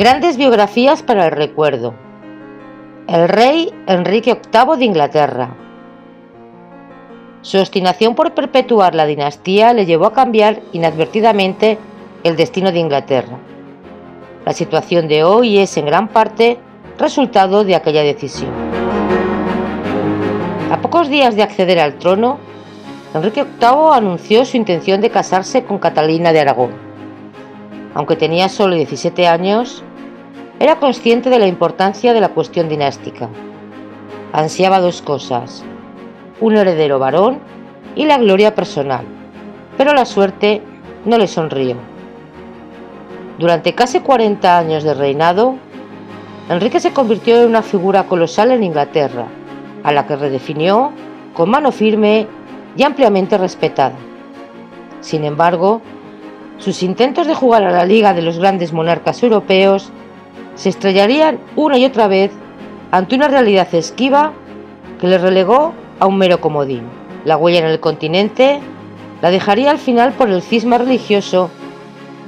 Grandes biografías para el recuerdo. El rey Enrique VIII de Inglaterra. Su obstinación por perpetuar la dinastía le llevó a cambiar inadvertidamente el destino de Inglaterra. La situación de hoy es en gran parte resultado de aquella decisión. A pocos días de acceder al trono, Enrique VIII anunció su intención de casarse con Catalina de Aragón aunque tenía solo 17 años, era consciente de la importancia de la cuestión dinástica. Ansiaba dos cosas, un heredero varón y la gloria personal, pero la suerte no le sonrió. Durante casi 40 años de reinado, Enrique se convirtió en una figura colosal en Inglaterra, a la que redefinió con mano firme y ampliamente respetada. Sin embargo, sus intentos de jugar a la Liga de los grandes monarcas europeos se estrellarían una y otra vez ante una realidad esquiva que le relegó a un mero comodín. La huella en el continente la dejaría al final por el cisma religioso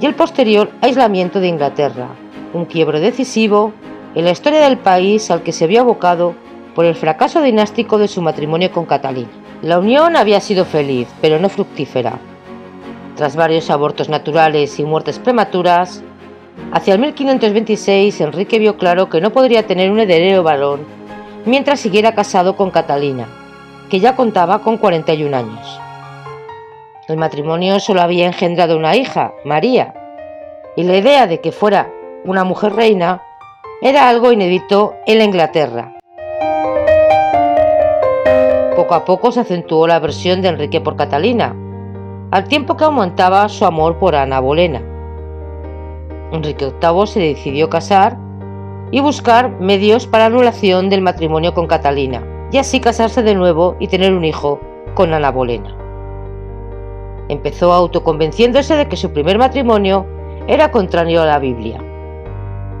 y el posterior aislamiento de Inglaterra, un quiebro decisivo en la historia del país al que se vio abocado por el fracaso dinástico de su matrimonio con Catalina. La unión había sido feliz, pero no fructífera. Tras varios abortos naturales y muertes prematuras, hacia el 1526 Enrique vio claro que no podría tener un heredero varón mientras siguiera casado con Catalina, que ya contaba con 41 años. El matrimonio solo había engendrado una hija, María, y la idea de que fuera una mujer reina era algo inédito en la Inglaterra. Poco a poco se acentuó la aversión de Enrique por Catalina, al tiempo que aumentaba su amor por Ana Bolena. Enrique VIII se decidió casar y buscar medios para anulación del matrimonio con Catalina, y así casarse de nuevo y tener un hijo con Ana Bolena. Empezó autoconvenciéndose de que su primer matrimonio era contrario a la Biblia.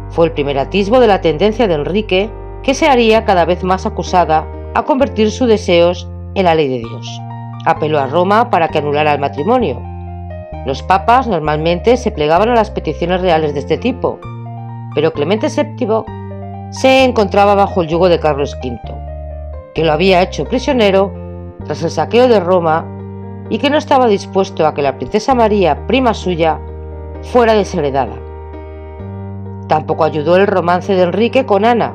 Fue el primer atisbo de la tendencia de Enrique que se haría cada vez más acusada a convertir sus deseos en la ley de Dios apeló a Roma para que anulara el matrimonio. Los papas normalmente se plegaban a las peticiones reales de este tipo, pero Clemente VII se encontraba bajo el yugo de Carlos V, que lo había hecho prisionero tras el saqueo de Roma y que no estaba dispuesto a que la princesa María, prima suya, fuera desheredada. Tampoco ayudó el romance de Enrique con Ana,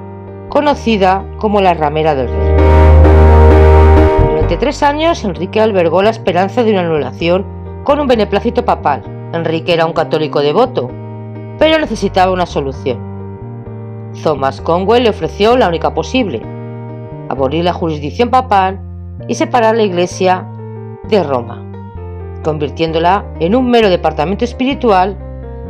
conocida como la ramera del rey. Durante tres años, Enrique albergó la esperanza de una anulación con un beneplácito papal. Enrique era un católico devoto, pero necesitaba una solución. Thomas Conwell le ofreció la única posible, abolir la jurisdicción papal y separar la Iglesia de Roma, convirtiéndola en un mero departamento espiritual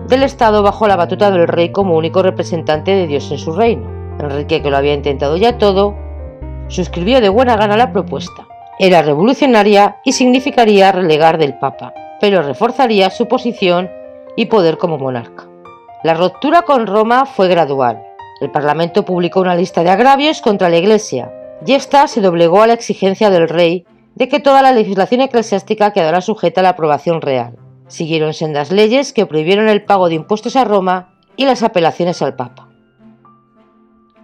del Estado bajo la batuta del rey como único representante de Dios en su reino. Enrique, que lo había intentado ya todo, suscribió de buena gana la propuesta. Era revolucionaria y significaría relegar del Papa, pero reforzaría su posición y poder como monarca. La ruptura con Roma fue gradual. El Parlamento publicó una lista de agravios contra la Iglesia, y ésta se doblegó a la exigencia del rey de que toda la legislación eclesiástica quedara sujeta a la aprobación real. Siguieron sendas leyes que prohibieron el pago de impuestos a Roma y las apelaciones al Papa.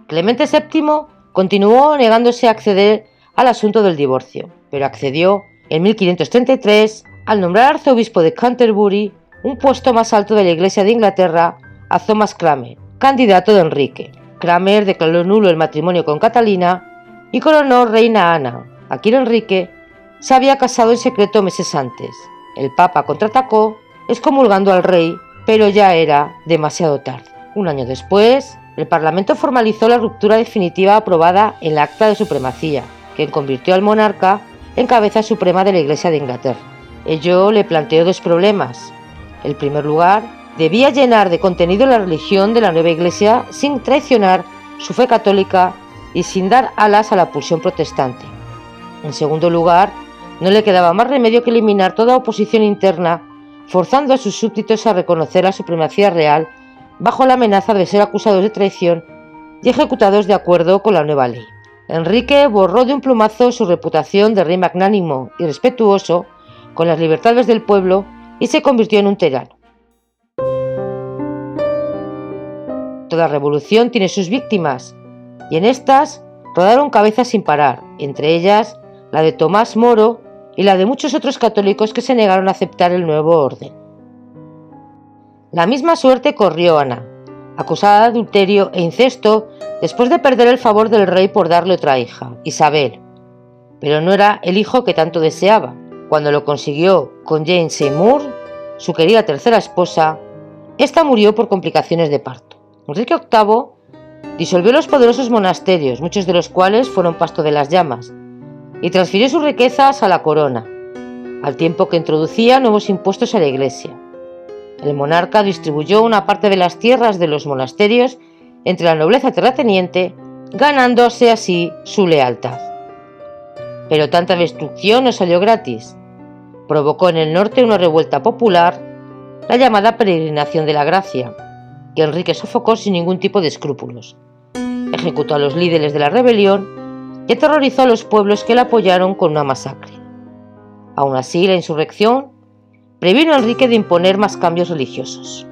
Clemente VII continuó negándose a acceder al asunto del divorcio, pero accedió en 1533 al nombrar arzobispo de Canterbury, un puesto más alto de la Iglesia de Inglaterra, a Thomas Cramer, candidato de Enrique. Cramer declaró nulo el matrimonio con Catalina y coronó reina Ana, a quien Enrique se había casado en secreto meses antes. El Papa contraatacó, excomulgando al rey, pero ya era demasiado tarde. Un año después, el Parlamento formalizó la ruptura definitiva aprobada en la Acta de Supremacía, quien convirtió al monarca en cabeza suprema de la Iglesia de Inglaterra. Ello le planteó dos problemas. En primer lugar, debía llenar de contenido la religión de la nueva Iglesia sin traicionar su fe católica y sin dar alas a la pulsión protestante. En segundo lugar, no le quedaba más remedio que eliminar toda oposición interna, forzando a sus súbditos a reconocer la supremacía real bajo la amenaza de ser acusados de traición y ejecutados de acuerdo con la nueva ley. Enrique borró de un plumazo su reputación de rey magnánimo y respetuoso con las libertades del pueblo y se convirtió en un tirano. Toda revolución tiene sus víctimas, y en estas rodaron cabezas sin parar, entre ellas la de Tomás Moro y la de muchos otros católicos que se negaron a aceptar el nuevo orden. La misma suerte corrió Ana, acusada de adulterio e incesto después de perder el favor del rey por darle otra hija, Isabel. Pero no era el hijo que tanto deseaba. Cuando lo consiguió con Jane Seymour, su querida tercera esposa, esta murió por complicaciones de parto. Enrique VIII disolvió los poderosos monasterios, muchos de los cuales fueron pasto de las llamas, y transfirió sus riquezas a la corona, al tiempo que introducía nuevos impuestos a la iglesia. El monarca distribuyó una parte de las tierras de los monasterios entre la nobleza terrateniente, ganándose así su lealtad. Pero tanta destrucción no salió gratis. Provocó en el norte una revuelta popular, la llamada peregrinación de la gracia, que Enrique sofocó sin ningún tipo de escrúpulos. Ejecutó a los líderes de la rebelión y aterrorizó a los pueblos que la apoyaron con una masacre. Aún así, la insurrección previno a Enrique de imponer más cambios religiosos.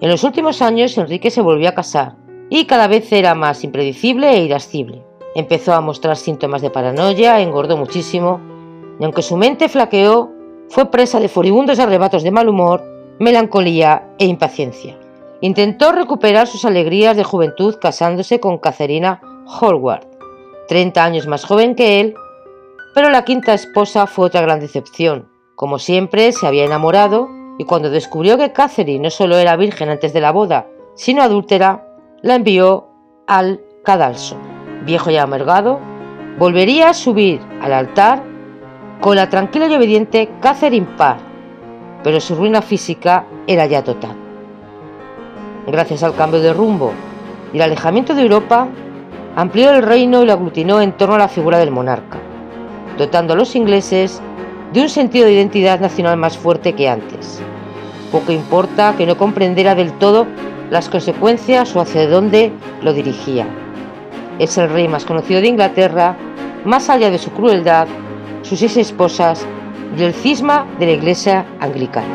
En los últimos años Enrique se volvió a casar y cada vez era más impredecible e irascible. Empezó a mostrar síntomas de paranoia, engordó muchísimo y aunque su mente flaqueó, fue presa de furibundos arrebatos de mal humor, melancolía e impaciencia. Intentó recuperar sus alegrías de juventud casándose con Catherine Hallward, 30 años más joven que él, pero la quinta esposa fue otra gran decepción. Como siempre, se había enamorado y cuando descubrió que Catherine no solo era virgen antes de la boda, sino adúltera, la envió al cadalso. Viejo y amargado, volvería a subir al altar con la tranquila y obediente Catherine Parr, pero su ruina física era ya total. Gracias al cambio de rumbo y el alejamiento de Europa, amplió el reino y lo aglutinó en torno a la figura del monarca, dotando a los ingleses de un sentido de identidad nacional más fuerte que antes. Poco importa que no comprendiera del todo las consecuencias o hacia dónde lo dirigía. Es el rey más conocido de Inglaterra, más allá de su crueldad, sus seis esposas y el cisma de la Iglesia anglicana.